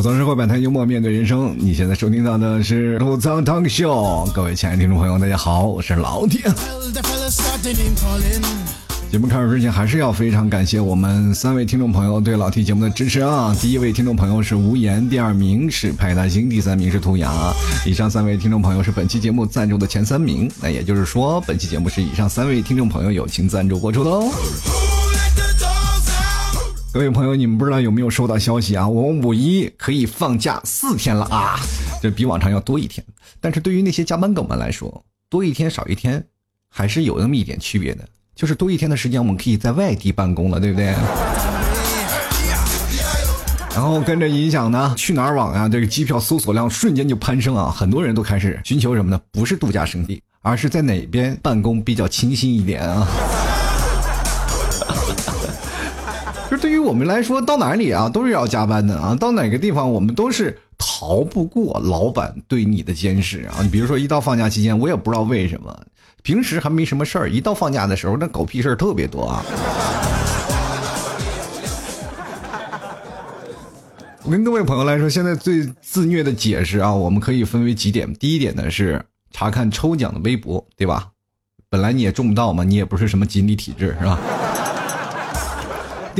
吐槽社会百态，幽默面对人生。你现在收听到的是吐槽汤秀，各位亲爱的听众朋友，大家好，我是老铁。节目开始之前，还是要非常感谢我们三位听众朋友对老 T 节目的支持啊！第一位听众朋友是无言，第二名是派大星，第三名是图雅。以上三位听众朋友是本期节目赞助的前三名，那也就是说，本期节目是以上三位听众朋友友情赞助播出的哦。各位朋友，你们不知道有没有收到消息啊？我们五一可以放假四天了啊，这比往常要多一天。但是对于那些加班狗们来说，多一天少一天，还是有那么一点区别的。就是多一天的时间，我们可以在外地办公了，对不对？然后跟着影响呢，去哪儿网啊，这个机票搜索量瞬间就攀升啊！很多人都开始寻求什么呢？不是度假胜地，而是在哪边办公比较清新一点啊！就对于我们来说，到哪里啊都是要加班的啊，到哪个地方我们都是逃不过老板对你的监视啊！你比如说，一到放假期间，我也不知道为什么。平时还没什么事儿，一到放假的时候，那狗屁事儿特别多啊！我跟各位朋友来说，现在最自虐的解释啊，我们可以分为几点。第一点呢是查看抽奖的微博，对吧？本来你也中不到嘛，你也不是什么锦鲤体质，是吧？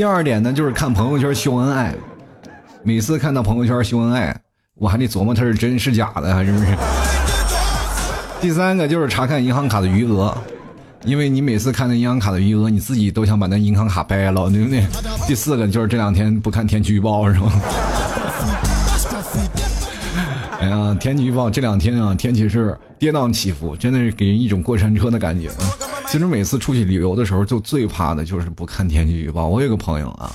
第二点呢就是看朋友圈秀恩爱，每次看到朋友圈秀恩爱，我还得琢磨他是真是假的，是不是？第三个就是查看银行卡的余额，因为你每次看那银行卡的余额，你自己都想把那银行卡掰了，对不对？第四个就是这两天不看天气预报是吗？哎呀，天气预报这两天啊，天气是跌宕起伏，真的是给人一种过山车的感觉。其实每次出去旅游的时候，就最怕的就是不看天气预报。我有个朋友啊。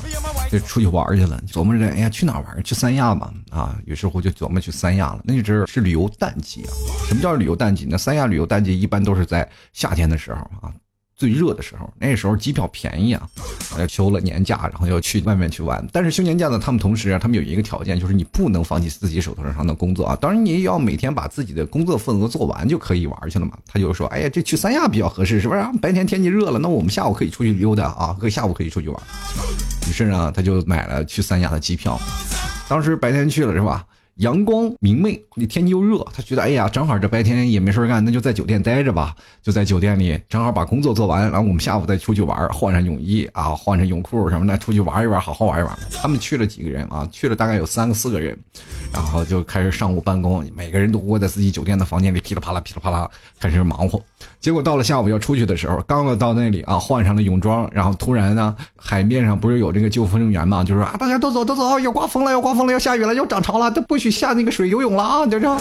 就出去玩去了，琢磨着，哎呀，去哪玩？去三亚吧，啊，于是乎就琢磨去三亚了。那阵儿是旅游淡季啊。什么叫旅游淡季那？三亚旅游淡季一般都是在夏天的时候啊。最热的时候，那时候机票便宜啊，要休了年假，然后要去外面去玩。但是休年假呢，他们同时啊，他们有一个条件，就是你不能放弃自己手头上的工作啊。当然，你也要每天把自己的工作份额做完就可以玩去了嘛。他就说，哎呀，这去三亚比较合适，是不是？白天天气热了，那我们下午可以出去溜达啊，可以下午可以出去玩。于是呢，他就买了去三亚的机票。当时白天去了，是吧？阳光明媚，那天气又热，他觉得哎呀，正好这白天也没事干，那就在酒店待着吧。就在酒店里，正好把工作做完，然后我们下午再出去玩，换上泳衣啊，换上泳裤什么的，出去玩一玩，好好玩一玩。他们去了几个人啊？去了大概有三个四个人，然后就开始上午办公，每个人都窝在自己酒店的房间里，噼里啪啦噼里啪啦开始忙活。结果到了下午要出去的时候，刚要到那里啊，换上了泳装，然后突然呢，海面上不是有这个救生员嘛，就说啊，大家都走都走，要刮风了，要刮风了，要下雨了，要涨潮了，都不许。下那个水游泳了啊！就这样，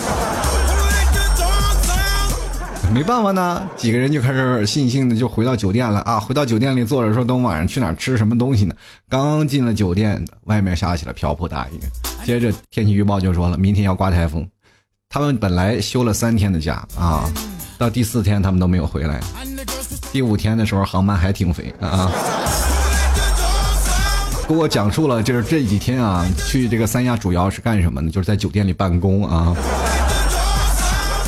没办法呢，几个人就开始悻悻的就回到酒店了啊！回到酒店里坐着说，等晚上去哪吃什么东西呢？刚进了酒店，外面下起了瓢泼大雨，接着天气预报就说了，明天要刮台风。他们本来休了三天的假啊，到第四天他们都没有回来，第五天的时候航班还停飞啊。给我讲述了，就是这几天啊，去这个三亚主要是干什么呢？就是在酒店里办公啊。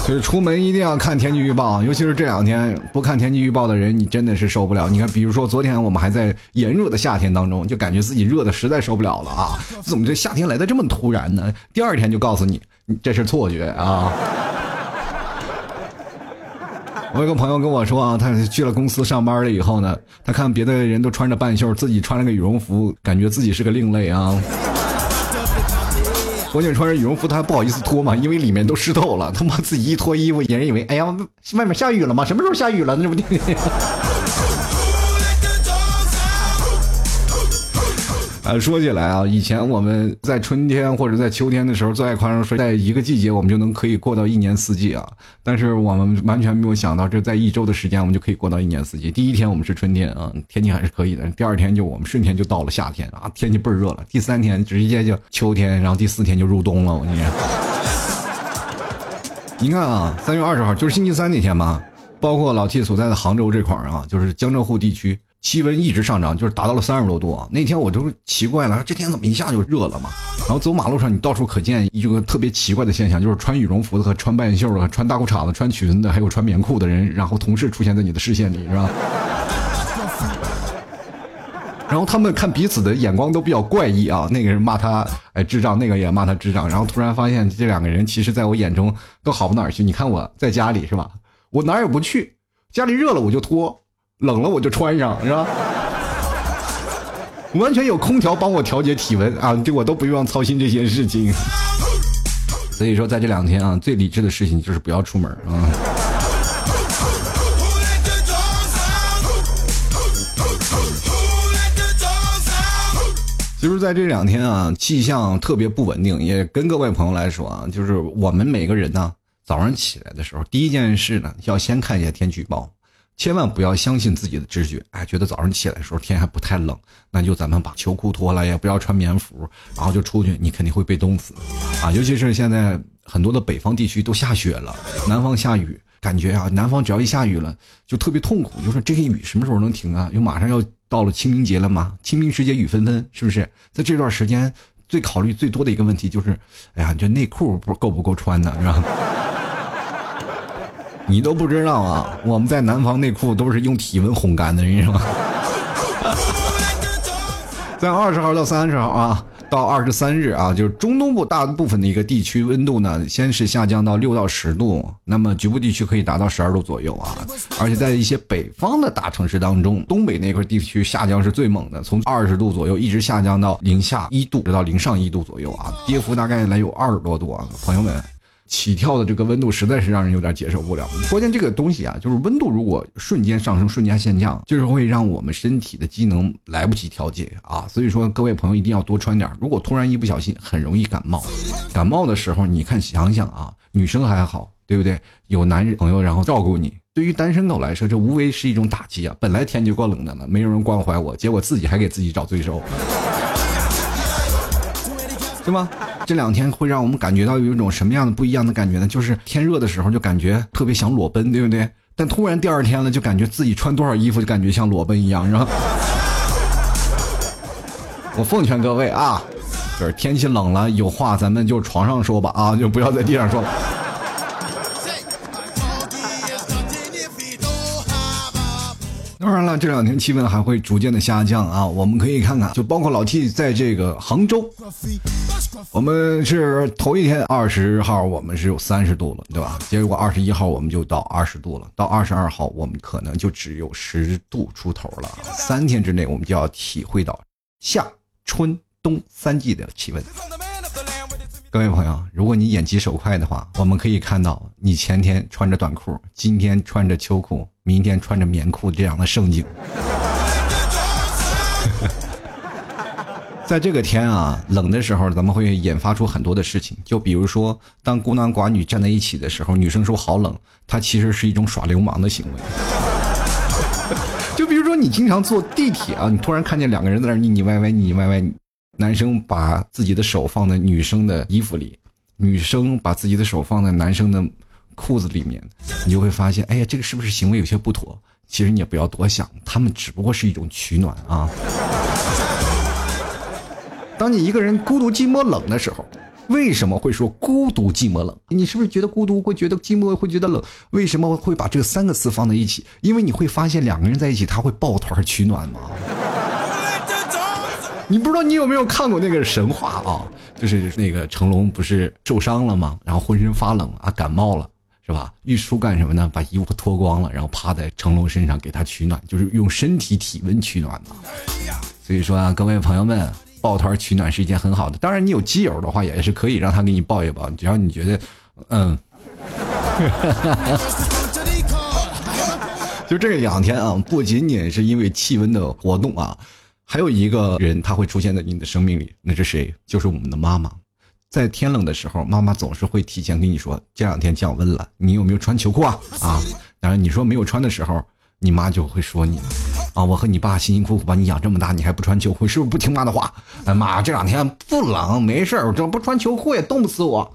所以出门一定要看天气预报，尤其是这两天不看天气预报的人，你真的是受不了。你看，比如说昨天我们还在炎热的夏天当中，就感觉自己热的实在受不了了啊！怎么这夏天来的这么突然呢？第二天就告诉你，这是错觉啊。我有个朋友跟我说啊，他去了公司上班了以后呢，他看别的人都穿着半袖，自己穿了个羽绒服，感觉自己是个另类啊。关键穿着羽绒服他还不好意思脱嘛，因为里面都湿透了。他妈自己一脱衣服，别人以为哎呀，外面下雨了吗？什么时候下雨了？那不。啊，说起来啊，以前我们在春天或者在秋天的时候最爱夸张说，在一个季节我们就能可以过到一年四季啊。但是我们完全没有想到，这在一周的时间我们就可以过到一年四季。第一天我们是春天啊，天气还是可以的；第二天就我们瞬间就到了夏天啊，天气倍儿热了；第三天直接就秋天，然后第四天就入冬了。我跟你，你看啊，三月二十号就是星期三那天嘛，包括老 T 所在的杭州这块儿啊，就是江浙沪地区。气温一直上涨，就是达到了三十多度啊！那天我都奇怪了，这天怎么一下就热了嘛？然后走马路上，你到处可见一个特别奇怪的现象，就是穿羽绒服的和穿半袖的、穿大裤衩子、穿裙子，还有穿棉裤的人，然后同时出现在你的视线里，是吧？然后他们看彼此的眼光都比较怪异啊，那个人骂他哎智障，那个也骂他智障，然后突然发现这两个人其实在我眼中都好不哪儿去。你看我在家里是吧？我哪儿也不去，家里热了我就脱，冷了我就穿上，是吧？完全有空调帮我调节体温啊，这我都不用操心这些事情。所以说，在这两天啊，最理智的事情就是不要出门啊。就是在这两天啊，气象特别不稳定，也跟各位朋友来说啊，就是我们每个人呢，早上起来的时候，第一件事呢，要先看一下天气预报。千万不要相信自己的直觉，哎，觉得早上起来的时候天还不太冷，那就咱们把秋裤脱了，也不要穿棉服，然后就出去，你肯定会被冻死，啊，尤其是现在很多的北方地区都下雪了，南方下雨，感觉啊，南方只要一下雨了就特别痛苦，就说这些雨什么时候能停啊？又马上要到了清明节了嘛，清明时节雨纷纷，是不是？在这段时间最考虑最多的一个问题就是，哎呀，这内裤不够不够穿的，是吧？你都不知道啊！我们在南方内裤都是用体温烘干的，你知道吗？在二十号到三十号啊，到二十三日啊，就是中东部大部分的一个地区温度呢，先是下降到六到十度，那么局部地区可以达到十二度左右啊。而且在一些北方的大城市当中，东北那块地区下降是最猛的，从二十度左右一直下降到零下一度，直到零上一度左右啊，跌幅大概来有二十多度啊，朋友们。起跳的这个温度实在是让人有点接受不了。关键这个东西啊，就是温度如果瞬间上升、瞬间下降，就是会让我们身体的机能来不及调节啊。所以说，各位朋友一定要多穿点。如果突然一不小心，很容易感冒。感冒的时候，你看想想啊，女生还好，对不对？有男人朋友然后照顾你。对于单身狗来说，这无非是一种打击啊。本来天就够冷的了，没有人关怀我，结果自己还给自己找罪受，对吧？这两天会让我们感觉到有一种什么样的不一样的感觉呢？就是天热的时候就感觉特别想裸奔，对不对？但突然第二天了，就感觉自己穿多少衣服就感觉像裸奔一样，是吧？我奉劝各位啊，就是天气冷了，有话咱们就床上说吧，啊，就不要在地上说了。当然了，这两天气温还会逐渐的下降啊，我们可以看看，就包括老 T 在这个杭州。我们是头一天二十号，我们是有三十度了，对吧？结果二十一号我们就到二十度了，到二十二号我们可能就只有十度出头了。三天之内我们就要体会到夏春冬三季的气温。各位朋友，如果你眼疾手快的话，我们可以看到你前天穿着短裤，今天穿着秋裤，明天穿着棉裤这样的盛景。在这个天啊冷的时候，咱们会引发出很多的事情。就比如说，当孤男寡女站在一起的时候，女生说好冷，它其实是一种耍流氓的行为。就比如说，你经常坐地铁啊，你突然看见两个人在那腻腻歪歪、腻腻歪歪，男生把自己的手放在女生的衣服里，女生把自己的手放在男生的裤子里面，你就会发现，哎呀，这个是不是行为有些不妥？其实你也不要多想，他们只不过是一种取暖啊。当你一个人孤独、寂寞、冷的时候，为什么会说孤独、寂寞、冷？你是不是觉得孤独会觉得寂寞会觉得冷？为什么会把这三个词放在一起？因为你会发现两个人在一起他会抱团取暖吗？你不知道你有没有看过那个神话啊？就是那个成龙不是受伤了吗？然后浑身发冷啊，感冒了是吧？玉书干什么呢？把衣服脱光了，然后趴在成龙身上给他取暖，就是用身体体温取暖嘛。所以说啊，各位朋友们。抱团取暖是一件很好的，当然你有基友的话也是可以让他给你抱一抱，只要你觉得，嗯，就这两天啊，不仅仅是因为气温的活动啊，还有一个人他会出现在你的生命里，那是谁？就是我们的妈妈。在天冷的时候，妈妈总是会提前跟你说这两天降温了，你有没有穿秋裤啊？啊，当然你说没有穿的时候，你妈就会说你。啊！我和你爸辛辛苦苦把你养这么大，你还不穿秋裤，是不是不听妈的话？哎妈，这两天不冷，没事儿，这不穿秋裤也冻不死我。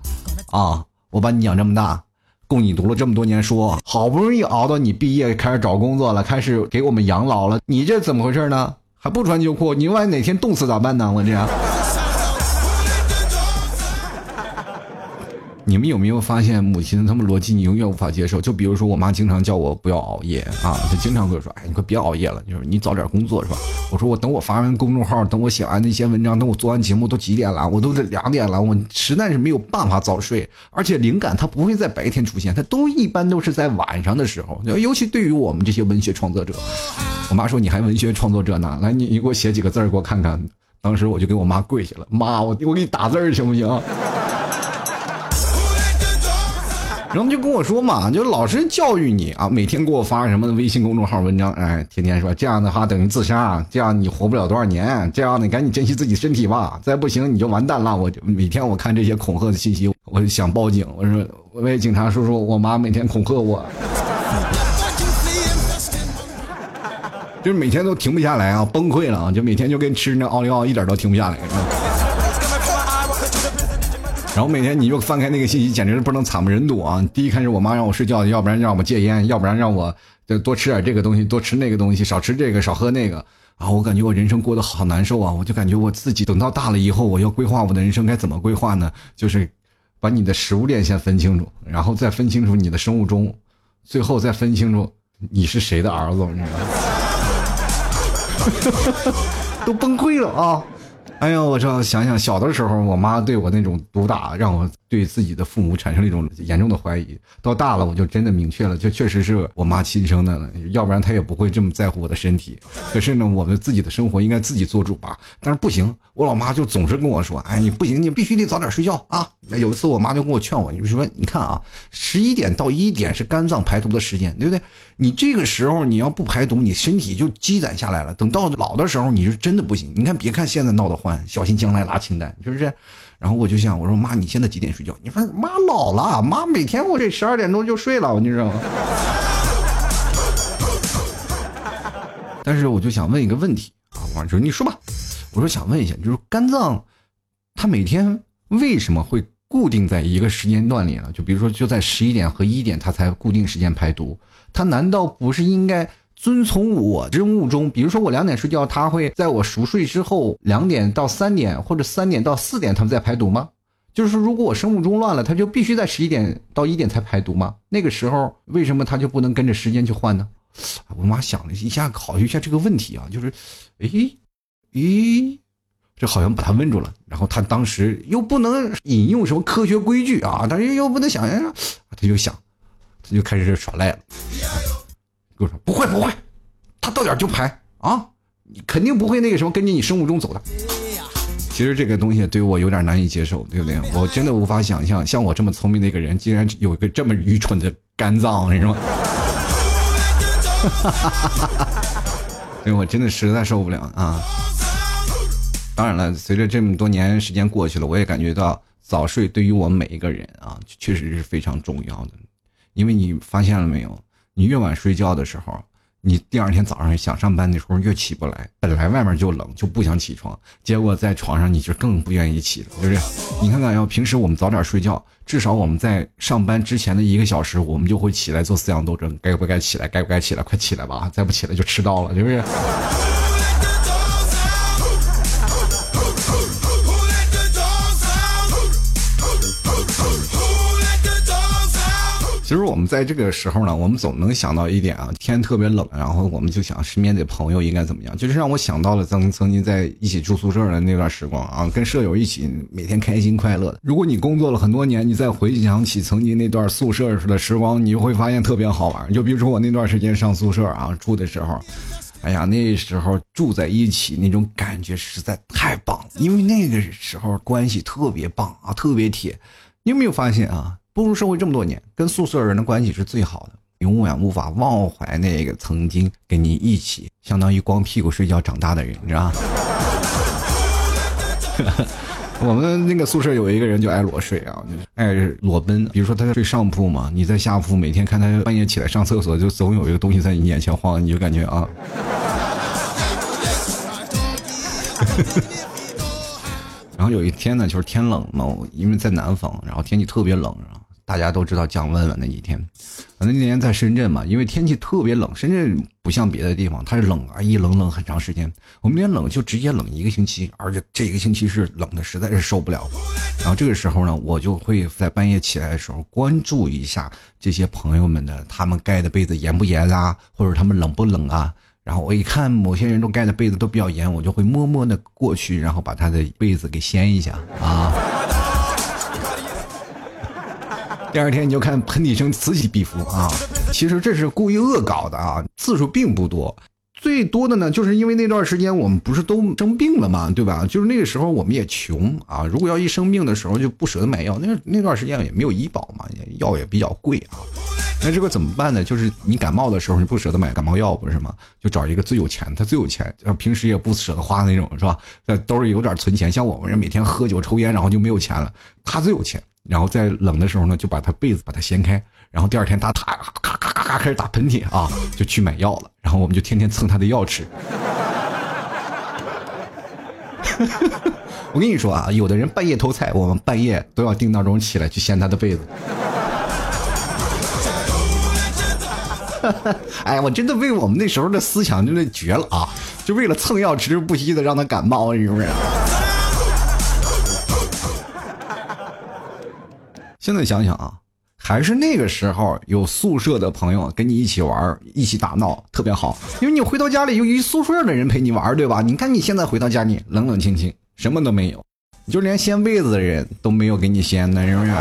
啊！我把你养这么大，供你读了这么多年书，好不容易熬到你毕业，开始找工作了，开始给我们养老了，你这怎么回事呢？还不穿秋裤？你万一哪天冻死咋办呢？我这你们有没有发现母亲他们逻辑你永远无法接受？就比如说我妈经常叫我不要熬夜啊，她经常会说：“哎，你快别熬夜了，就是你早点工作是吧？”我说：“我等我发完公众号，等我写完那些文章，等我做完节目都几点了？我都得两点了，我实在是没有办法早睡。而且灵感它不会在白天出现，它都一般都是在晚上的时候。尤其对于我们这些文学创作者，我妈说你还文学创作者呢，来你你给我写几个字给我看看。当时我就给我妈跪下了，妈，我我给你打字行不行？”然后就跟我说嘛，就老师教育你啊，每天给我发什么微信公众号文章，哎，天天说这样的话等于自杀，这样你活不了多少年，这样你赶紧珍惜自己身体吧，再不行你就完蛋了。我就每天我看这些恐吓的信息，我就想报警，我说喂警察叔叔，我妈每天恐吓我，就是每天都停不下来啊，崩溃了啊，就每天就跟吃那奥利奥一点都停不下来。然后每天你就翻开那个信息，简直是不能惨不忍睹啊！第一开始我妈让我睡觉，要不然让我戒烟，要不然让我就多吃点这个东西，多吃那个东西，少吃这个，少喝那个啊！我感觉我人生过得好难受啊！我就感觉我自己等到大了以后，我要规划我的人生该怎么规划呢？就是把你的食物链先分清楚，然后再分清楚你的生物钟，最后再分清楚你是谁的儿子，都崩溃了啊！哎呀，我这想想，小的时候我妈对我那种毒打，让我对自己的父母产生了一种严重的怀疑。到大了，我就真的明确了，就确实是我妈亲生的了，要不然她也不会这么在乎我的身体。可是呢，我们自己的生活应该自己做主吧。但是不行，我老妈就总是跟我说：“哎，你不行，你必须得早点睡觉啊。”有一次，我妈就跟我劝我，你说：“你看啊，十一点到一点是肝脏排毒的时间，对不对？你这个时候你要不排毒，你身体就积攒下来了。等到老的时候，你是真的不行。你看，别看现在闹得欢。”小心将来拉清单，是不是？然后我就想，我说妈，你现在几点睡觉？你说妈老了，妈每天我这十二点钟就睡了，你知道吗？但是我就想问一个问题啊，我说你说吧，我说想问一下，就是肝脏，它每天为什么会固定在一个时间段里呢？就比如说就在十一点和一点，它才固定时间排毒，它难道不是应该？遵从我任务中，比如说我两点睡觉，他会在我熟睡之后两点到三点或者三点到四点，他们在排毒吗？就是说，如果我生物钟乱了，他就必须在十一点到一点才排毒吗？那个时候为什么他就不能跟着时间去换呢？我妈想了一下，考虑一下这个问题啊，就是，诶，咦，这好像把他问住了。然后他当时又不能引用什么科学规矩啊，但是又不能想，他就想，他就开始耍赖了。我说不会不会，他到点就排啊，你肯定不会那个什么跟着你生物钟走的。其实这个东西对我有点难以接受，对不对？我真的无法想象，像我这么聪明的一个人，竟然有一个这么愚蠢的肝脏，你知道吗？因为我真的实在受不了啊。当然了，随着这么多年时间过去了，我也感觉到早睡对于我们每一个人啊，确实是非常重要的。因为你发现了没有？你越晚睡觉的时候，你第二天早上想上班的时候越起不来。本来外面就冷，就不想起床，结果在床上你就更不愿意起了，是不是？你看看，要平时我们早点睡觉，至少我们在上班之前的一个小时，我们就会起来做思想斗争，该不该起来？该不该起来？快起来吧！再不起来就迟到了，是不是？其实我们在这个时候呢，我们总能想到一点啊，天特别冷，然后我们就想身边的朋友应该怎么样，就是让我想到了曾曾经在一起住宿舍的那段时光啊，跟舍友一起每天开心快乐的。如果你工作了很多年，你再回想起曾经那段宿舍时的时光，你就会发现特别好玩。就比如说我那段时间上宿舍啊，住的时候，哎呀，那时候住在一起那种感觉实在太棒了，因为那个时候关系特别棒啊，特别铁。你有没有发现啊？步入社会这么多年，跟宿舍人的关系是最好的，永远无法忘怀那个曾经跟你一起，相当于光屁股睡觉长大的人，你知道吗？我们那个宿舍有一个人就爱裸睡啊，爱裸奔。比如说他在睡上铺嘛，你在下铺，每天看他半夜起来上厕所，就总有一个东西在你眼前晃，你就感觉啊。然后有一天呢，就是天冷嘛，因为在南方，然后天气特别冷，大家都知道降温了那几天。反正那年在深圳嘛，因为天气特别冷，深圳不像别的地方，它是冷啊，一冷冷很长时间。我们那冷就直接冷一个星期，而且这一个星期是冷的实在是受不了。然后这个时候呢，我就会在半夜起来的时候关注一下这些朋友们的他们盖的被子严不严啊，或者他们冷不冷啊。然后我一看某些人都盖的被子都比较严，我就会默默的过去，然后把他的被子给掀一下啊。第二天你就看喷嚏声此起彼伏啊！其实这是故意恶搞的啊，次数并不多，最多的呢，就是因为那段时间我们不是都生病了嘛，对吧？就是那个时候我们也穷啊，如果要一生病的时候就不舍得买药，那那段时间也没有医保嘛，药也比较贵啊。那这个怎么办呢？就是你感冒的时候你不舍得买感冒药不是吗？就找一个最有钱，他最有钱，平时也不舍得花那种是吧？在兜里有点存钱，像我们这每天喝酒抽烟，然后就没有钱了，他最有钱。然后在冷的时候呢，就把他被子把它掀开，然后第二天他他咔咔咔咔开始打喷嚏啊，就去买药了。然后我们就天天蹭他的药吃。我跟你说啊，有的人半夜偷菜，我们半夜都要定闹钟起来去掀他的被子。哎，我真的为我们那时候的思想真的绝了啊！就为了蹭药吃不惜的让他感冒，是不是？现在想想啊，还是那个时候有宿舍的朋友跟你一起玩，一起打闹，特别好。因为你回到家里有一宿舍的人陪你玩，对吧？你看你现在回到家里冷冷清清，什么都没有，就连掀被子的人都没有给你掀呢，是不是？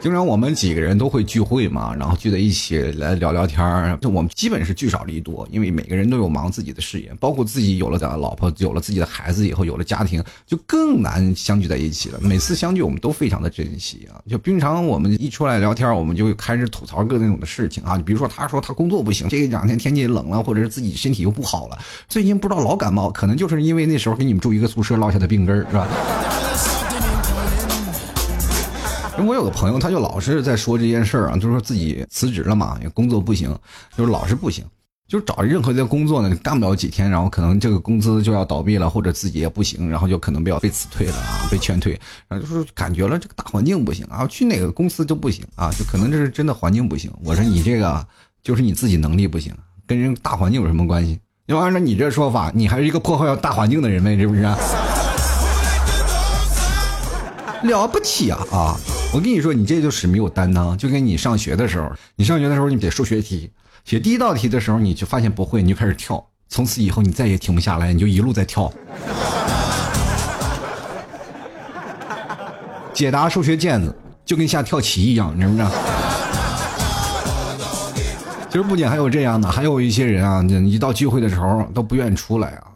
经常我们几个人都会聚会嘛，然后聚在一起来聊聊天儿。就我们基本是聚少离多，因为每个人都有忙自己的事业，包括自己有了的老婆，有了自己的孩子以后，有了家庭，就更难相聚在一起了。每次相聚，我们都非常的珍惜啊。就平常我们一出来聊天，我们就开始吐槽各种的事情啊。你比如说，他说他工作不行，这两天天气冷了，或者是自己身体又不好了，最近不知道老感冒，可能就是因为那时候跟你们住一个宿舍落下的病根儿，是吧？我有个朋友，他就老是在说这件事儿啊，就是说自己辞职了嘛，也工作不行，就是老是不行，就是找任何的工作呢，干不了几天，然后可能这个公司就要倒闭了，或者自己也不行，然后就可能被要被辞退了啊，被劝退，然后就是感觉了这个大环境不行啊，去哪个公司都不行啊，就可能这是真的环境不行。我说你这个就是你自己能力不行，跟人大环境有什么关系？要按照你这说法，你还是一个破坏大环境的人呗，是不是？了不起啊啊！我跟你说，你这就是没有担当，就跟你上学的时候，你上学的时候你写数学题，写第一道题的时候你就发现不会，你就开始跳，从此以后你再也停不下来，你就一路在跳。解答数学卷子就跟下跳棋一样，你知不知道？其实不仅还有这样的，还有一些人啊，一到聚会的时候都不愿意出来啊。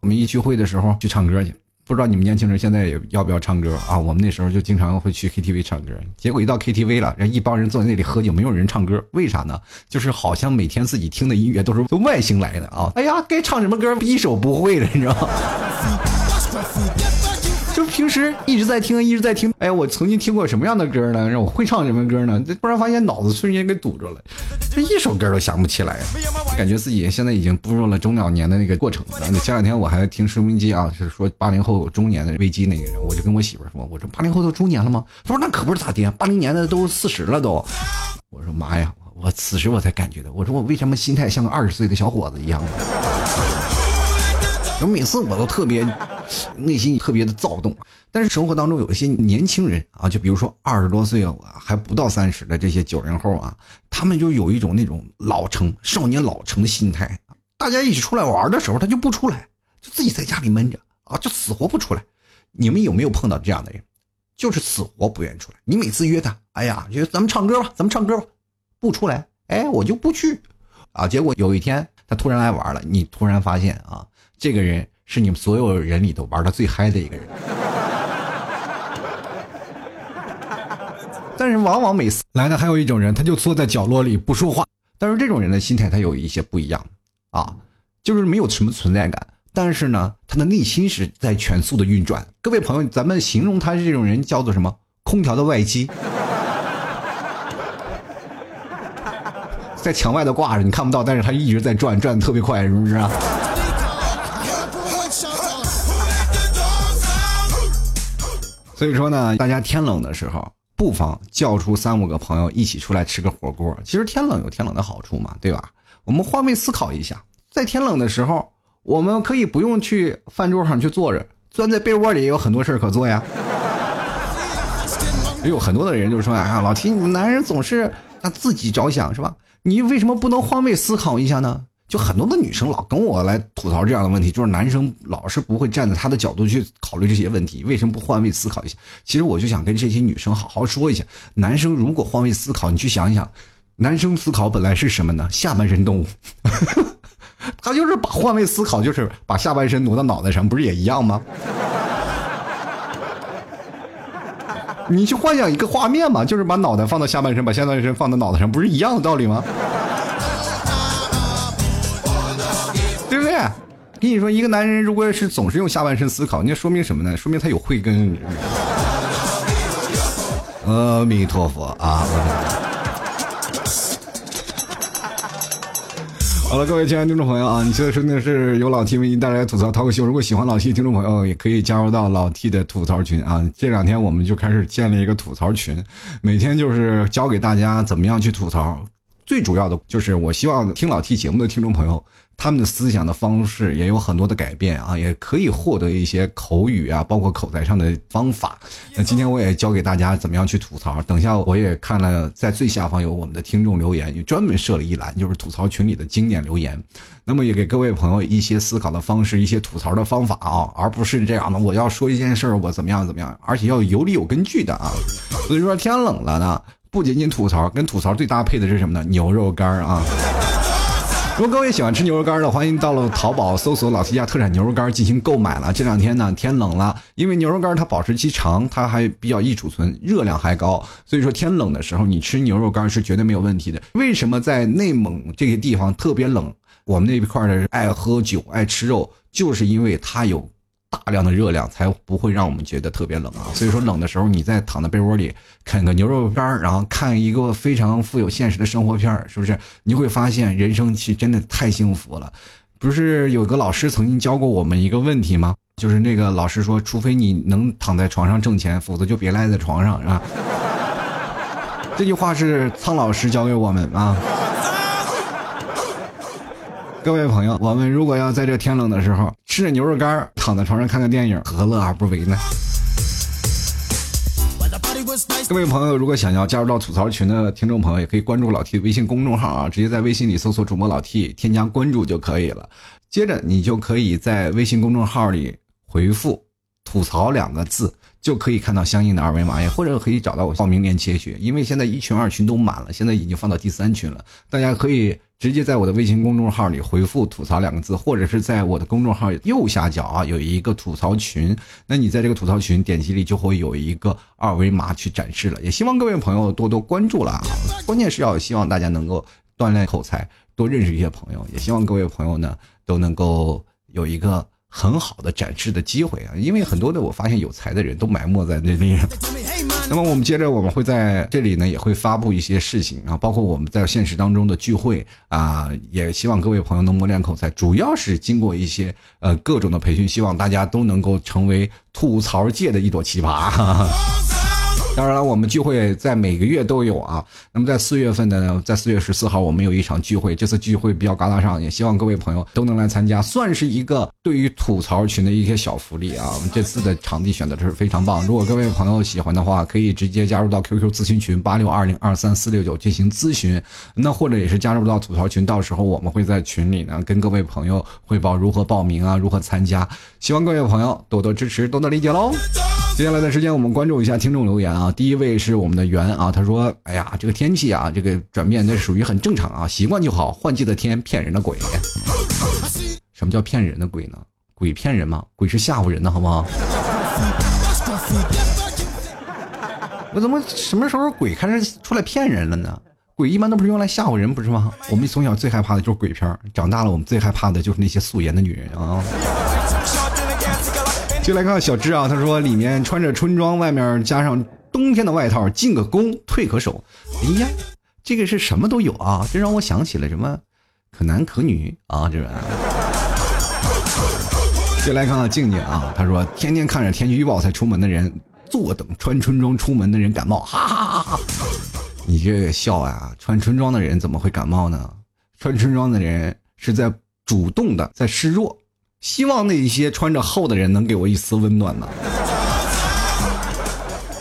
我们一聚会的时候去唱歌去。不知道你们年轻人现在也要不要唱歌啊？我们那时候就经常会去 KTV 唱歌，结果一到 KTV 了，人一帮人坐在那里喝酒，没有人唱歌，为啥呢？就是好像每天自己听的音乐都是从外星来的啊！哎呀，该唱什么歌一首不会的，你知道吗？就平时一直在听，一直在听。哎，我曾经听过什么样的歌呢？让我会唱什么歌呢？突然发现脑子瞬间给堵住了，这一首歌都想不起来，感觉自己现在已经步入了中老年的那个过程。前两天我还听收音机啊，是说八零后中年的危机那个人，我就跟我媳妇说：“我说八零后都中年了吗？”他说：“那可不是咋的，八零年的都四十了都。”我说：“妈呀，我此时我才感觉到，我说我为什么心态像个二十岁的小伙子一样？”我每次我都特别内心特别的躁动，但是生活当中有一些年轻人啊，就比如说二十多岁啊还不到三十的这些九零后啊，他们就有一种那种老成少年老成的心态。大家一起出来玩的时候，他就不出来，就自己在家里闷着啊，就死活不出来。你们有没有碰到这样的人？就是死活不愿意出来。你每次约他，哎呀，就咱们唱歌吧，咱们唱歌吧，不出来，哎，我就不去啊。结果有一天他突然来玩了，你突然发现啊。这个人是你们所有人里头玩的最嗨的一个人，但是往往每次来的还有一种人，他就坐在角落里不说话。但是这种人的心态他有一些不一样啊，就是没有什么存在感，但是呢，他的内心是在全速的运转。各位朋友，咱们形容他这种人叫做什么？空调的外机，在墙外的挂着，你看不到，但是他一直在转，转的特别快，是不是啊？所以说呢，大家天冷的时候，不妨叫出三五个朋友一起出来吃个火锅。其实天冷有天冷的好处嘛，对吧？我们换位思考一下，在天冷的时候，我们可以不用去饭桌上去坐着，钻在被窝里也有很多事可做呀。有很多的人就说：“哎呀，老提，你们男人总是啊自己着想，是吧？你为什么不能换位思考一下呢？”就很多的女生老跟我来吐槽这样的问题，就是男生老是不会站在她的角度去考虑这些问题，为什么不换位思考一下？其实我就想跟这些女生好好说一下，男生如果换位思考，你去想一想，男生思考本来是什么呢？下半身动物，他就是把换位思考，就是把下半身挪到脑袋上，不是也一样吗？你去幻想一个画面嘛，就是把脑袋放到下半身，把下半身放到脑袋上，不是一样的道理吗？跟你说，一个男人如果是总是用下半身思考，那说明什么呢？说明他有慧根。阿弥陀佛啊！好了，各位亲爱的听众朋友啊，你现在收听的是由老 T 为您带来吐槽脱口秀。如果喜欢老 T 的听众朋友，也可以加入到老 T 的吐槽群啊。这两天我们就开始建立一个吐槽群，每天就是教给大家怎么样去吐槽。最主要的就是，我希望听老 T 节目的听众朋友。他们的思想的方式也有很多的改变啊，也可以获得一些口语啊，包括口才上的方法。那今天我也教给大家怎么样去吐槽。等一下我也看了，在最下方有我们的听众留言，也专门设了一栏，就是吐槽群里的经典留言。那么也给各位朋友一些思考的方式，一些吐槽的方法啊，而不是这样的。我要说一件事儿，我怎么样怎么样，而且要有理有根据的啊。所以说天冷了呢，不仅仅吐槽，跟吐槽最搭配的是什么呢？牛肉干啊。如果各位喜欢吃牛肉干的，欢迎到了淘宝搜索“老 T 家特产牛肉干”进行购买了。这两天呢，天冷了，因为牛肉干它保质期长，它还比较易储存，热量还高，所以说天冷的时候你吃牛肉干是绝对没有问题的。为什么在内蒙这些地方特别冷？我们那一块的人爱喝酒、爱吃肉，就是因为它有。大量的热量才不会让我们觉得特别冷啊，所以说冷的时候，你再躺在被窝里啃个牛肉干然后看一个非常富有现实的生活片是不是？你会发现人生其实真的太幸福了。不是有个老师曾经教过我们一个问题吗？就是那个老师说，除非你能躺在床上挣钱，否则就别赖在床上，是吧？这句话是苍老师教给我们啊。各位朋友，我们如果要在这天冷的时候吃着牛肉干，躺在床上看个电影，何乐而不为呢？各位朋友，如果想要加入到吐槽群的听众朋友，也可以关注老 T 的微信公众号啊，直接在微信里搜索主播老 T，添加关注就可以了。接着你就可以在微信公众号里回复“吐槽”两个字。就可以看到相应的二维码，也或者可以找到我报名链接去。因为现在一群二群都满了，现在已经放到第三群了。大家可以直接在我的微信公众号里回复“吐槽”两个字，或者是在我的公众号右下角啊有一个吐槽群。那你在这个吐槽群点击里就会有一个二维码去展示了。也希望各位朋友多多关注了啊！关键是要希望大家能够锻炼口才，多认识一些朋友。也希望各位朋友呢都能够有一个。很好的展示的机会啊，因为很多的我发现有才的人都埋没在那里。那么我们接着我们会在这里呢，也会发布一些事情啊，包括我们在现实当中的聚会啊，也希望各位朋友能磨练口才，主要是经过一些呃各种的培训，希望大家都能够成为吐槽界的一朵奇葩。当然了，我们聚会在每个月都有啊。那么在四月份，呢，在四月十四号，我们有一场聚会。这次聚会比较高大上，也希望各位朋友都能来参加，算是一个对于吐槽群的一些小福利啊。我们这次的场地选的是非常棒。如果各位朋友喜欢的话，可以直接加入到 QQ 咨询群八六二零二三四六九进行咨询。那或者也是加入到吐槽群，到时候我们会在群里呢跟各位朋友汇报如何报名啊，如何参加。希望各位朋友多多支持，多多理解喽。接下来的时间，我们关注一下听众留言啊。第一位是我们的袁啊，他说：“哎呀，这个天气啊，这个转变那属于很正常啊，习惯就好。换季的天骗人的鬼，什么叫骗人的鬼呢？鬼骗人吗？鬼是吓唬人的，好不好？我怎么什么时候鬼开始出来骗人了呢？鬼一般都不是用来吓唬人，不是吗？我们从小最害怕的就是鬼片，长大了我们最害怕的就是那些素颜的女人啊。”就来看小智啊，他说里面穿着春装，外面加上冬天的外套，进个攻，退可守。哎呀，这个是什么都有啊！这让我想起了什么，可男可女啊，这。就来看看静静啊，他说天天看着天气预报才出门的人，坐等穿春装出门的人感冒，哈哈哈哈！你这个笑啊，穿春装的人怎么会感冒呢？穿春装的人是在主动的在示弱，希望那些穿着厚的人能给我一丝温暖呢。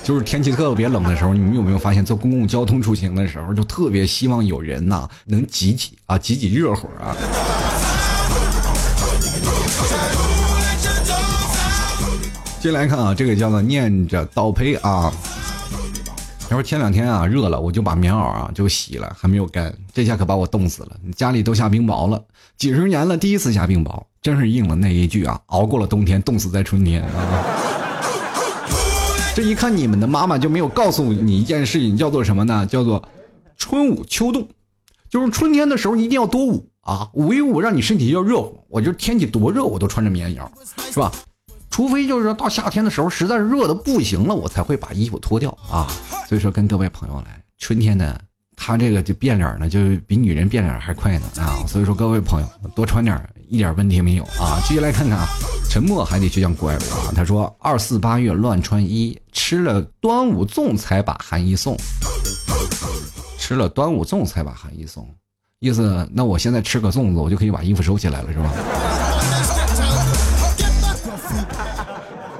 就是天气特别冷的时候，你们有没有发现，坐公共交通出行的时候，就特别希望有人呐能挤挤啊，挤挤热乎啊。接下来看啊，这个叫做念着倒胚啊。他说前两天啊热了，我就把棉袄啊就洗了，还没有干，这下可把我冻死了。家里都下冰雹了，几十年了第一次下冰雹，真是应了那一句啊，熬过了冬天，冻死在春天啊。这一看，你们的妈妈就没有告诉你一件事情，叫做什么呢？叫做春捂秋冻，就是春天的时候一定要多捂啊，捂一捂，让你身体要热乎。我就天气多热，我都穿着棉袄，是吧？除非就是说到夏天的时候，实在是热的不行了，我才会把衣服脱掉啊。所以说，跟各位朋友来，春天呢，他这个就变脸呢，就比女人变脸还快呢啊。所以说，各位朋友多穿点，一点问题没有啊。继续来看看啊。沉默还得去讲怪物啊！他说：“二四八月乱穿衣，吃了端午粽才把寒衣送。吃了端午粽才把寒衣送，意思那我现在吃个粽子，我就可以把衣服收起来了，是吧？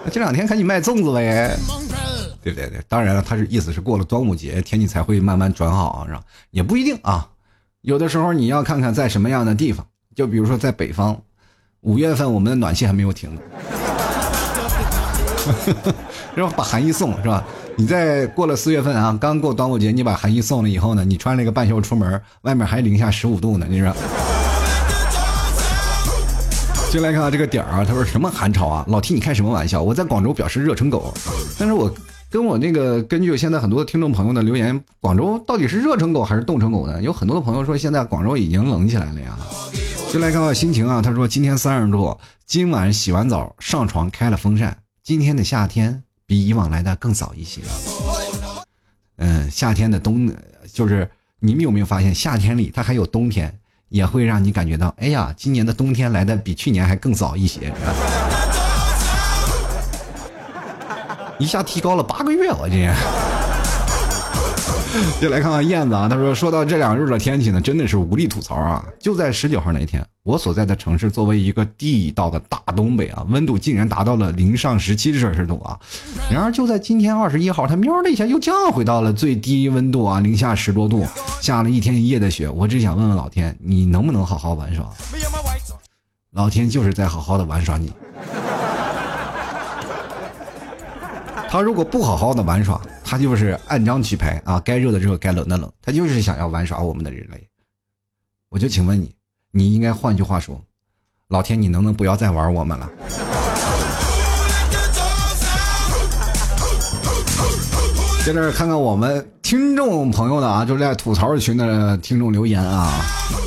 这两天赶紧卖粽子呗，对不对？对，当然了，他是意思是过了端午节，天气才会慢慢转好，是吧？也不一定啊，有的时候你要看看在什么样的地方，就比如说在北方。”五月份我们的暖气还没有停呢，然后把寒衣送是吧？你再过了四月份啊，刚过端午节，你把寒衣送了以后呢，你穿了一个半袖出门，外面还零下十五度呢，你说？进来看看这个点儿啊，他说什么寒潮啊？老提你开什么玩笑？我在广州表示热成狗，但是我跟我那个根据现在很多听众朋友的留言，广州到底是热成狗还是冻成狗呢？有很多的朋友说现在广州已经冷起来了呀。就来看看心情啊，他说今天三十度，今晚洗完澡上床开了风扇。今天的夏天比以往来的更早一些。嗯，夏天的冬就是你们有没有发现，夏天里它还有冬天，也会让你感觉到，哎呀，今年的冬天来的比去年还更早一些，一下提高了八个月，我这。就来看看燕子啊，他说：“说到这两日的天气呢，真的是无力吐槽啊！就在十九号那天，我所在的城市作为一个地道的大东北啊，温度竟然达到了零上十七摄氏度啊！然而就在今天二十一号，它喵的一下又降回到了最低温度啊，零下十多度，下了一天一夜的雪。我只想问问老天，你能不能好好玩耍？老天就是在好好的玩耍你。他如果不好好的玩耍。”他就是按章取牌啊，该热的热，该冷的冷，他就是想要玩耍我们的人类。我就请问你，你应该换句话说，老天，你能不能不要再玩我们了？在这看看我们听众朋友的啊，就是在吐槽群的听众留言啊，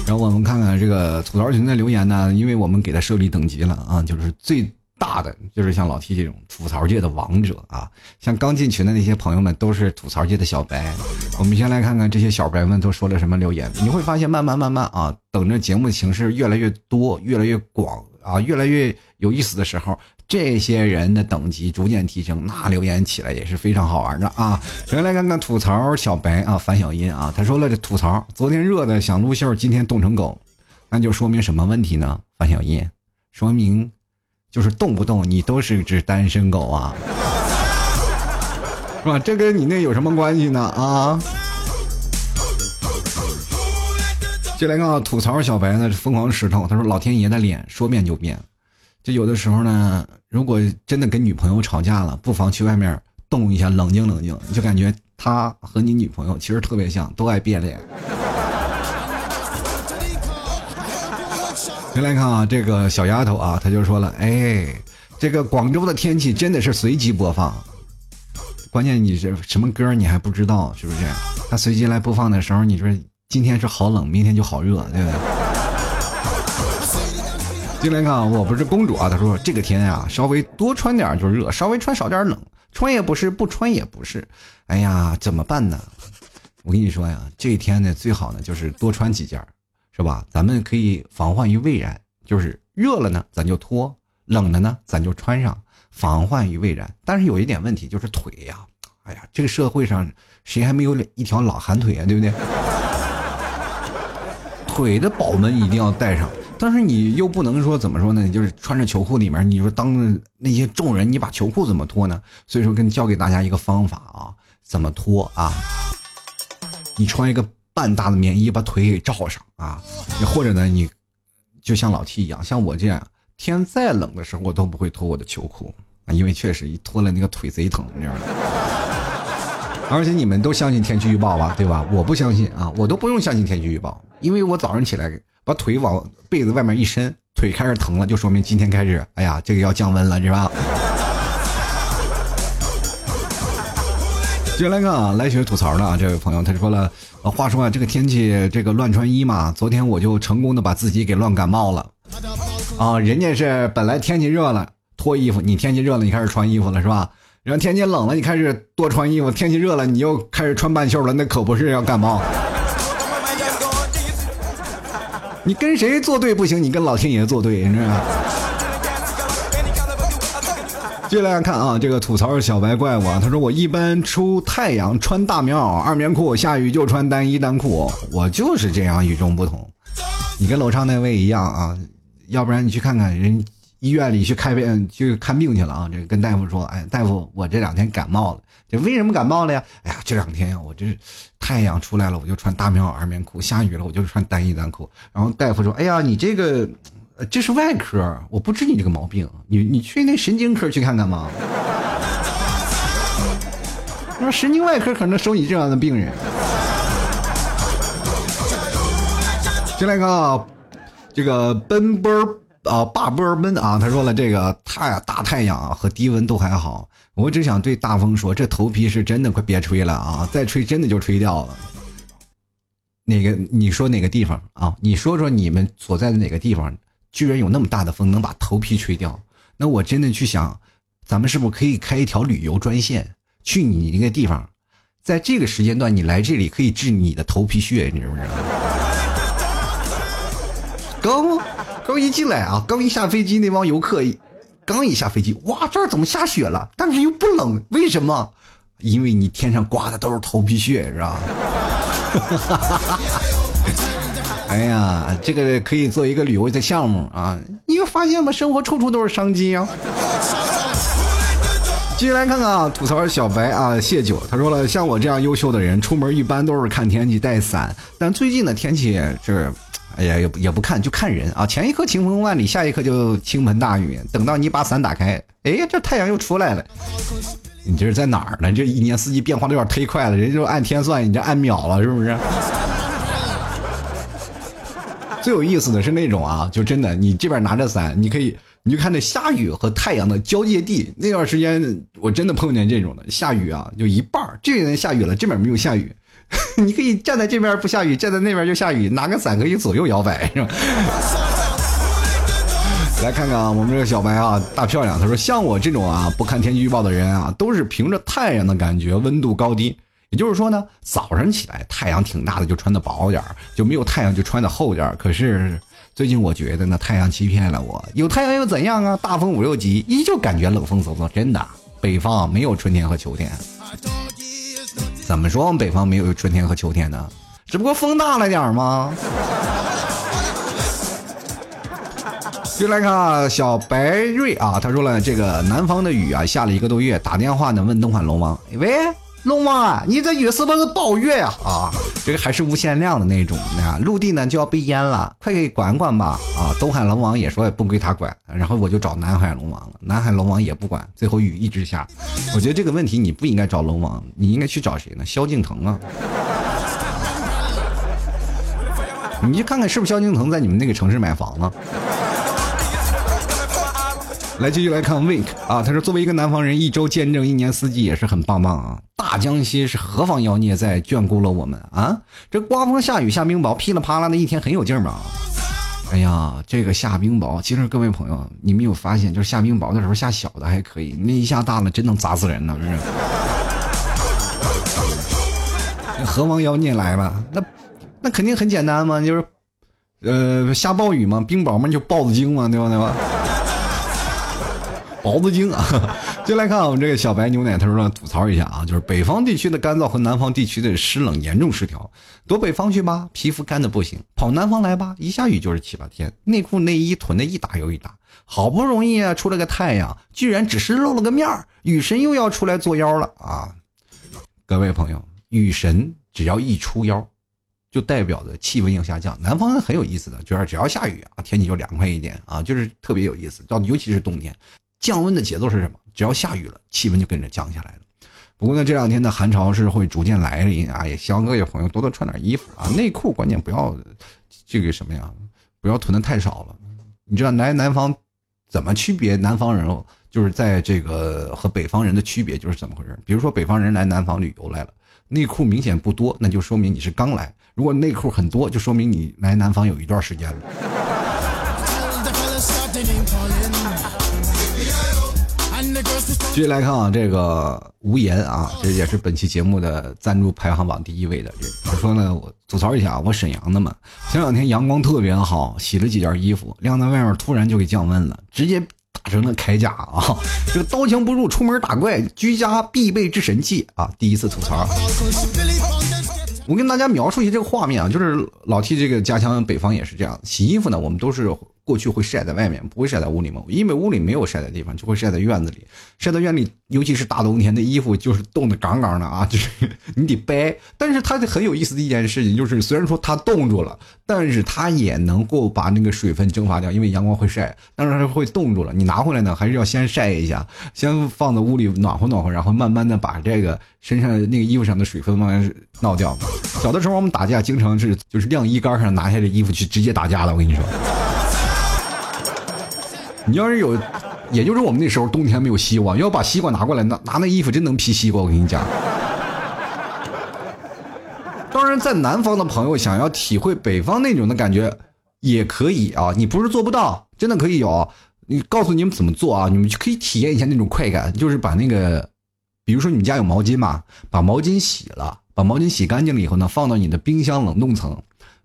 然后我们看看这个吐槽群的留言呢，因为我们给他设立等级了啊，就是最。大的就是像老 T 这种吐槽界的王者啊，像刚进群的那些朋友们都是吐槽界的小白。我们先来看看这些小白们都说了什么留言。你会发现，慢慢慢慢啊，等着节目形式越来越多、越来越广啊、越来越有意思的时候，这些人的等级逐渐提升，那留言起来也是非常好玩的啊。首先来看看吐槽小白啊，樊小音啊，他说了这吐槽：昨天热的想撸袖，今天冻成狗，那就说明什么问题呢？樊小音，说明。就是动不动你都是一只单身狗啊，是吧？这跟你那有什么关系呢？啊！就来个吐槽小白的疯狂石头，他说：“老天爷的脸说变就变，就有的时候呢，如果真的跟女朋友吵架了，不妨去外面动一下，冷静冷静，就感觉他和你女朋友其实特别像，都爱变脸。”先来看啊，这个小丫头啊，她就说了：“哎，这个广州的天气真的是随机播放，关键你这什么歌你还不知道是不是？她随机来播放的时候，你说今天是好冷，明天就好热，对不对？”进来看啊，我不是公主啊，她说这个天啊，稍微多穿点就热，稍微穿少点冷，穿也不是，不穿也不是，哎呀，怎么办呢？我跟你说呀，这一天呢，最好呢就是多穿几件。是吧？咱们可以防患于未然，就是热了呢，咱就脱；冷了呢，咱就穿上。防患于未然。但是有一点问题就是腿呀，哎呀，这个社会上谁还没有一条老寒腿啊，对不对？腿的保温一定要带上，但是你又不能说怎么说呢？就是穿着球裤里面，你说当那些众人，你把球裤怎么脱呢？所以说，跟教给大家一个方法啊，怎么脱啊？你穿一个半大的棉衣，把腿给罩上啊，或者呢，你就像老 T 一样，像我这样，天再冷的时候，我都不会脱我的秋裤啊，因为确实一脱了那个腿贼疼，你知道吗？而且你们都相信天气预报吧，对吧？我不相信啊，我都不用相信天气预报，因为我早上起来把腿往被子外面一伸，腿开始疼了，就说明今天开始，哎呀，这个要降温了，是吧？接下来看啊，来学吐槽的啊，这位朋友他说了，话说啊，这个天气这个乱穿衣嘛，昨天我就成功的把自己给乱感冒了，啊，人家是本来天气热了脱衣服，你天气热了你开始穿衣服了是吧？然后天气冷了你开始多穿衣服，天气热了你又开始穿半袖了，那可不是要感冒。你跟谁作对不行，你跟老天爷作对，你知道吗？接下来看啊，这个吐槽小白怪物啊，他说我一般出太阳穿大棉袄二棉裤，下雨就穿单衣单裤，我就是这样与众不同。你跟楼上那位一样啊，要不然你去看看人医院里去开病去看病去了啊，这跟大夫说，哎，大夫，我这两天感冒了，这为什么感冒了呀？哎呀，这两天呀，我这太阳出来了，我就穿大棉袄二棉裤，下雨了我就穿单衣单裤。然后大夫说，哎呀，你这个。这是外科，我不治你这个毛病，你你去那神经科去看看嘛。说神经外科可能收你这样的病人。进来个这个奔波啊，霸波奔啊，他说了，这个太大太阳和低温都还好，我只想对大风说，这头皮是真的快别吹了啊，再吹真的就吹掉了。哪个？你说哪个地方啊？你说说你们所在的哪个地方？居然有那么大的风能把头皮吹掉，那我真的去想，咱们是不是可以开一条旅游专线去你那个地方，在这个时间段你来这里可以治你的头皮屑，你知不知道？刚刚一进来啊，刚一下飞机，那帮游客刚一下飞机，哇，这儿怎么下雪了？但是又不冷，为什么？因为你天上刮的都是头皮屑，是吧？哎呀，这个可以做一个旅游的项目啊！你会发现吗？生活处处都是商机啊！继续来看看啊，吐槽小白啊，谢九他说了，像我这样优秀的人，出门一般都是看天气带伞，但最近的天气是，哎呀，也也不看，就看人啊！前一刻晴空万里，下一刻就倾盆大雨，等到你把伞打开，哎，这太阳又出来了。你这是在哪儿呢？这一年四季变化的有点忒快了，人家就按天算，你这按秒了，是不是？最有意思的是那种啊，就真的，你这边拿着伞，你可以，你就看那下雨和太阳的交界地。那段时间我真的碰见这种的，下雨啊，就一半，这边下雨了，这边没有下雨，你可以站在这边不下雨，站在那边就下雨，拿个伞可以左右摇摆，是吧？来看看啊，我们这个小白啊，大漂亮，他说像我这种啊不看天气预报的人啊，都是凭着太阳的感觉，温度高低。也就是说呢，早上起来太阳挺大的，就穿的薄点儿；就没有太阳就穿的厚点儿。可是最近我觉得呢，太阳欺骗了我。有太阳又怎样啊？大风五六级，依旧感觉冷风嗖嗖。真的，北方没有春天和秋天。怎么说我们北方没有春天和秋天呢？只不过风大了点儿吗？就来看小白瑞啊，他说了，这个南方的雨啊，下了一个多月，打电话呢问东海龙王，喂。龙王啊，你这雨是不是暴雨呀？啊，这个还是无限量的那种啊，陆地呢就要被淹了，快给管管吧！啊，东海龙王也说也不归他管，然后我就找南海龙王了，南海龙王也不管，最后雨一直下。我觉得这个问题你不应该找龙王，你应该去找谁呢？萧敬腾啊！你去看看是不是萧敬腾在你们那个城市买房了？来继续来看 Wink 啊，他说作为一个南方人，一周见证一年四季也是很棒棒啊！大江西是何方妖孽在眷顾了我们啊？这刮风下雨下冰雹，噼里啪啦的一天很有劲儿嘛！哎呀，这个下冰雹，其实各位朋友，你们有发现，就是下冰雹的时候下小的还可以，那一下大了真能砸死人呢，是不是？何方妖孽来了？那那肯定很简单嘛，就是呃下暴雨嘛，冰雹嘛就豹子精嘛，对吧？对吧？雹子精啊！就来看我们这个小白牛奶头呢，吐槽一下啊，就是北方地区的干燥和南方地区的湿冷严重失调。躲北方去吧，皮肤干的不行；跑南方来吧，一下雨就是七八天，内裤内衣囤的一打又一打。好不容易啊出了个太阳，居然只是露了个面儿，雨神又要出来作妖了啊！各位朋友，雨神只要一出妖。就代表着气温要下降。南方很有意思的，就是只要下雨啊，天气就凉快一点啊，就是特别有意思。到尤其是冬天，降温的节奏是什么？只要下雨了，气温就跟着降下来了。不过呢，这两天的寒潮是会逐渐来临啊，也希望各位朋友多多穿点衣服啊，内裤关键不要这个什么呀，不要囤的太少了。你知道来南方怎么区别南方人？就是在这个和北方人的区别就是怎么回事？比如说北方人来南方旅游来了，内裤明显不多，那就说明你是刚来。如果内裤很多，就说明你来南方有一段时间了。继续来看啊，这个无言啊，这也是本期节目的赞助排行榜第一位的。他说呢，我吐槽一下，我沈阳的嘛，前两天阳光特别好，洗了几件衣服，晾在外面，突然就给降温了，直接打成了铠甲啊！这个刀枪不入，出门打怪，居家必备之神器啊！第一次吐槽。我跟大家描述一下这个画面啊，就是老 T 这个家乡北方也是这样，洗衣服呢，我们都是。过去会晒在外面，不会晒在屋里嘛？因为屋里没有晒的地方，就会晒在院子里。晒在院里，尤其是大冬天的衣服，就是冻得杠杠的啊，就是你得掰。但是它很有意思的一件事情，就是虽然说它冻住了，但是它也能够把那个水分蒸发掉，因为阳光会晒，但是它会冻住了。你拿回来呢，还是要先晒一下，先放在屋里暖和暖和，然后慢慢的把这个身上那个衣服上的水分慢慢闹掉。小的时候我们打架，经常是就是晾衣杆上拿下这衣服去直接打架了。我跟你说。你要是有，也就是我们那时候冬天没有西瓜，要把西瓜拿过来，拿拿那衣服真能劈西瓜。我跟你讲。当然，在南方的朋友想要体会北方那种的感觉，也可以啊。你不是做不到，真的可以有。你告诉你们怎么做啊？你们就可以体验一下那种快感，就是把那个，比如说你们家有毛巾嘛，把毛巾洗了，把毛巾洗干净了以后呢，放到你的冰箱冷冻层。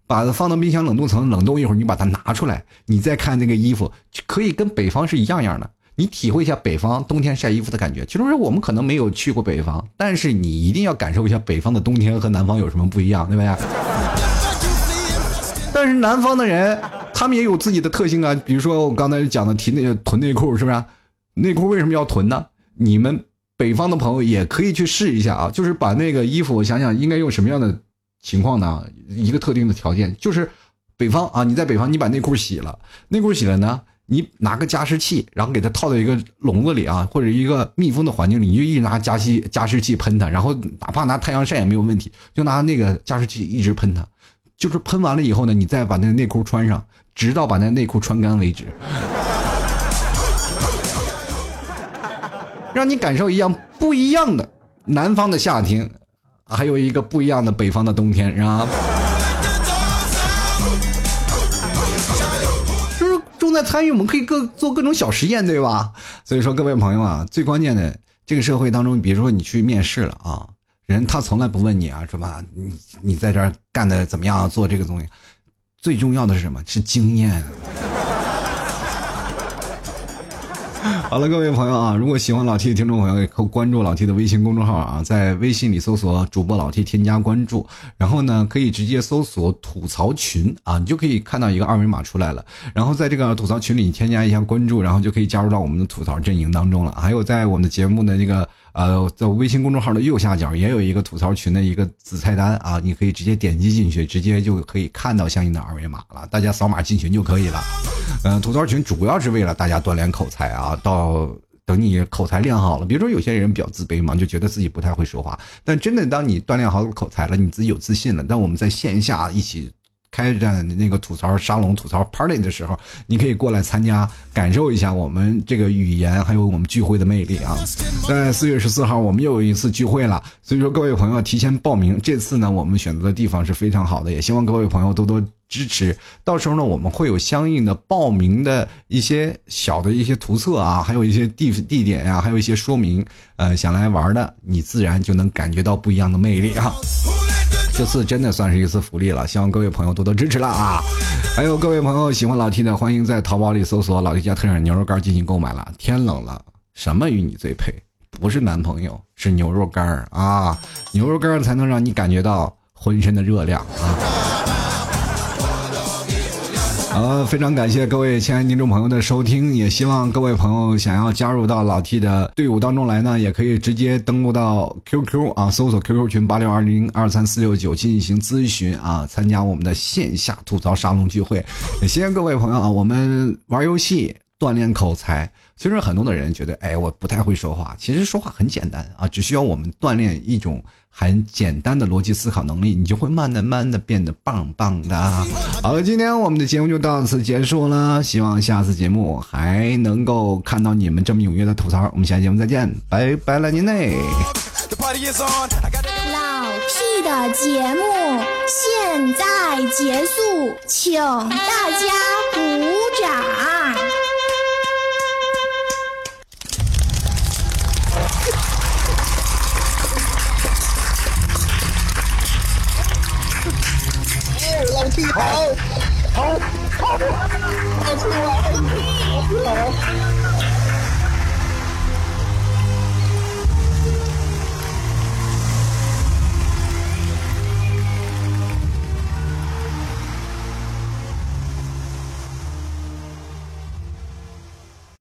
把它放到冰箱冷冻层冷冻一会儿，你把它拿出来，你再看那个衣服，可以跟北方是一样样的。你体会一下北方冬天晒衣服的感觉。其实我们可能没有去过北方，但是你一定要感受一下北方的冬天和南方有什么不一样，对不对？但是南方的人，他们也有自己的特性啊。比如说我刚才讲的提那个囤内裤，是不是？内裤为什么要囤呢？你们北方的朋友也可以去试一下啊，就是把那个衣服，我想想应该用什么样的。情况呢？一个特定的条件就是，北方啊，你在北方，你把内裤洗了，内裤洗了呢，你拿个加湿器，然后给它套在一个笼子里啊，或者一个密封的环境里，你就一直拿加湿加湿器喷它，然后哪怕拿太阳晒也没有问题，就拿那个加湿器一直喷它，就是喷完了以后呢，你再把那个内裤穿上，直到把那内裤穿干为止，让你感受一样不一样的南方的夏天。还有一个不一样的北方的冬天，是吧？就是重在参与，我们可以各做各种小实验，对吧？所以说，各位朋友啊，最关键的这个社会当中，比如说你去面试了啊，人他从来不问你啊，是吧？你你在这儿干的怎么样？做这个东西，最重要的是什么？是经验。好了，各位朋友啊，如果喜欢老 T 的听众朋友，可以关注老 T 的微信公众号啊，在微信里搜索主播老 T，添加关注，然后呢，可以直接搜索吐槽群啊，你就可以看到一个二维码出来了，然后在这个吐槽群里添加一下关注，然后就可以加入到我们的吐槽阵营当中了。还有在我们的节目的那个。呃，在微信公众号的右下角也有一个吐槽群的一个子菜单啊，你可以直接点击进去，直接就可以看到相应的二维码了。大家扫码进群就可以了。嗯，吐槽群主要是为了大家锻炼口才啊，到等你口才练好了，比如说有些人比较自卑嘛，就觉得自己不太会说话，但真的当你锻炼好口才了，你自己有自信了，但我们在线下一起。开展那个吐槽沙龙、吐槽 party 的时候，你可以过来参加，感受一下我们这个语言还有我们聚会的魅力啊！在四月十四号，我们又有一次聚会了，所以说各位朋友提前报名。这次呢，我们选择的地方是非常好的，也希望各位朋友多多支持。到时候呢，我们会有相应的报名的一些小的一些图册啊，还有一些地地点呀，还有一些说明。呃，想来玩的，你自然就能感觉到不一样的魅力啊！这次真的算是一次福利了，希望各位朋友多多支持了啊！还有各位朋友喜欢老 T 的，欢迎在淘宝里搜索“老 T 家特产牛肉干”进行购买了。天冷了，什么与你最配？不是男朋友，是牛肉干儿啊！牛肉干才能让你感觉到浑身的热量啊！好，非常感谢各位亲爱的听众朋友的收听，也希望各位朋友想要加入到老 T 的队伍当中来呢，也可以直接登录到 QQ 啊，搜索 QQ 群八六二零二三四六九进行咨询啊，参加我们的线下吐槽沙龙聚会。也谢谢各位朋友啊，我们玩游戏锻炼口才。其实很多的人觉得，哎，我不太会说话。其实说话很简单啊，只需要我们锻炼一种很简单的逻辑思考能力，你就会慢的慢的变得棒棒的。好了，今天我们的节目就到此结束了，希望下次节目还能够看到你们这么踊跃的吐槽。我们下期节目再见，拜拜了您嘞！老屁的节目现在结束，请大家鼓掌。老弟好，好，好，好，好，好，好，好。